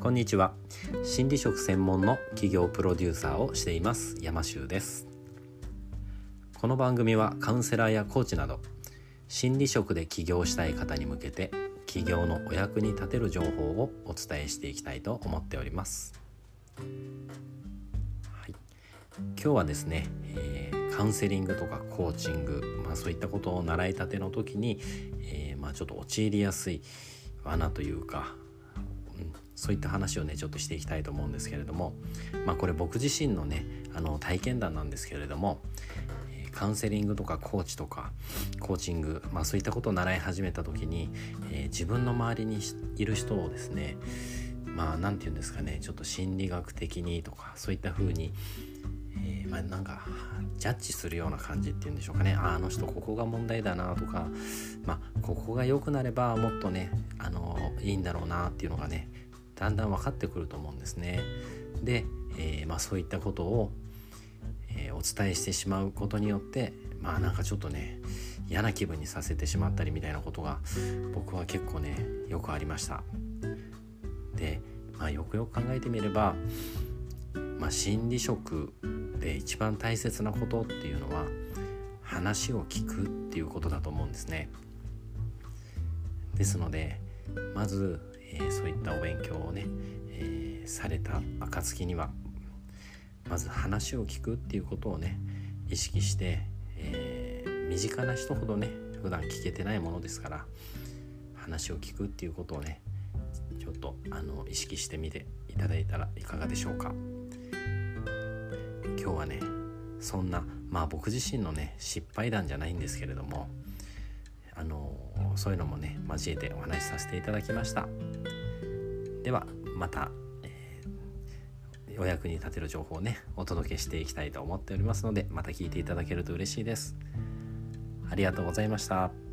こんにちは。心理職専門の企業プロデューサーをしています山修です。この番組はカウンセラーやコーチなど心理職で起業したい方に向けて起業のお役に立てる情報をお伝えしていきたいと思っております、はい、今日はですね、えー、カウンセリングとかコーチング、まあ、そういったことを習いたての時に、えー、まあ、ちょっと陥りやすい罠というかそういった話をねちょっとしていきたいと思うんですけれどもまあこれ僕自身のねあの体験談なんですけれどもカウンセリングとかコーチとかコーチング、まあ、そういったことを習い始めた時に、えー、自分の周りにいる人をですねまあ何て言うんですかねちょっと心理学的にとかそういった風に、えー、まあなんかジャッジするような感じっていうんでしょうかね。あの人ここが問題だなとかまあここが良くなればもっとねあのいいんだろうなっていうのがねだんだん分かってくると思うんですね。で、えー、まあ、そういったことを、えー、お伝えしてしまうことによってまあなんかちょっとね嫌な気分にさせてしまったりみたいなことが僕は結構ねよくありました。で、まあ、よくよく考えてみれば、まあ、心理職で一番大切なことっていうのは話を聞くっていうことだと思うんですね。ですのでまずえー、そういったお勉強をね、えー、された暁にはまず話を聞くっていうことをね意識して、えー、身近な人ほどね普段聞けてないものですから話を聞くっていうことをねちょっとあの意識してみていただいたらいかがでしょうか。今日はねそんなまあ僕自身のね失敗談じゃないんですけれどもあのそういうのもね交えてお話しさせていただきました。ではまた、えー、お役に立てる情報をねお届けしていきたいと思っておりますのでまた聞いていただけると嬉しいですありがとうございました。